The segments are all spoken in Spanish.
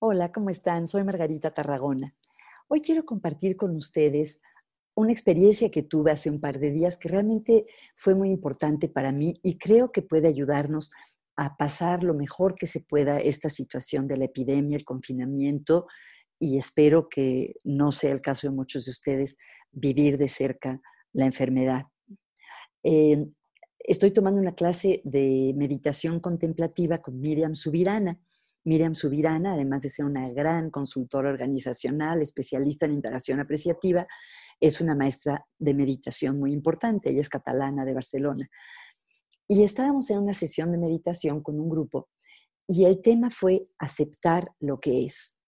Hola, ¿cómo están? Soy Margarita Tarragona. Hoy quiero compartir con ustedes una experiencia que tuve hace un par de días que realmente fue muy importante para mí y creo que puede ayudarnos a pasar lo mejor que se pueda esta situación de la epidemia, el confinamiento y espero que no sea el caso de muchos de ustedes vivir de cerca la enfermedad. Eh, estoy tomando una clase de meditación contemplativa con Miriam Subirana Miriam Subirana, además de ser una gran consultora organizacional, especialista en integración apreciativa, es una maestra de meditación muy importante. Ella es catalana de Barcelona. Y estábamos en una sesión de meditación con un grupo y el tema fue aceptar lo que es.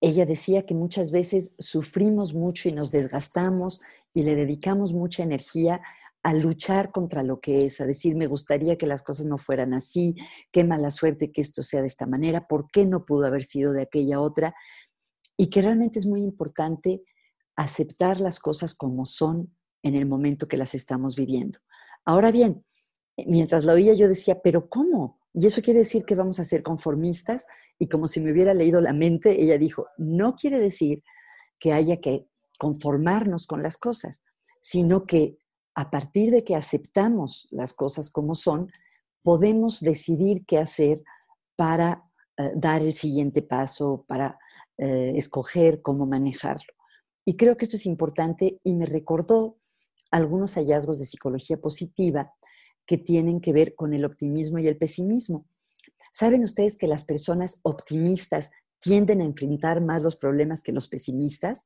Ella decía que muchas veces sufrimos mucho y nos desgastamos y le dedicamos mucha energía a luchar contra lo que es, a decir, me gustaría que las cosas no fueran así, qué mala suerte que esto sea de esta manera, por qué no pudo haber sido de aquella otra, y que realmente es muy importante aceptar las cosas como son en el momento que las estamos viviendo. Ahora bien, mientras la oía yo decía, pero ¿cómo? Y eso quiere decir que vamos a ser conformistas y como si me hubiera leído la mente, ella dijo, no quiere decir que haya que conformarnos con las cosas, sino que a partir de que aceptamos las cosas como son, podemos decidir qué hacer para eh, dar el siguiente paso, para eh, escoger cómo manejarlo. Y creo que esto es importante y me recordó algunos hallazgos de psicología positiva que tienen que ver con el optimismo y el pesimismo. ¿Saben ustedes que las personas optimistas tienden a enfrentar más los problemas que los pesimistas?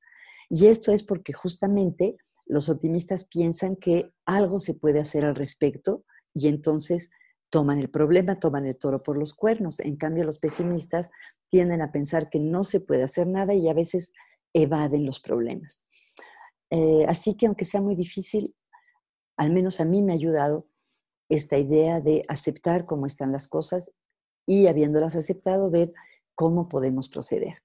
Y esto es porque justamente los optimistas piensan que algo se puede hacer al respecto y entonces toman el problema, toman el toro por los cuernos. En cambio, los pesimistas tienden a pensar que no se puede hacer nada y a veces evaden los problemas. Eh, así que aunque sea muy difícil, al menos a mí me ha ayudado esta idea de aceptar cómo están las cosas y habiéndolas aceptado, ver cómo podemos proceder.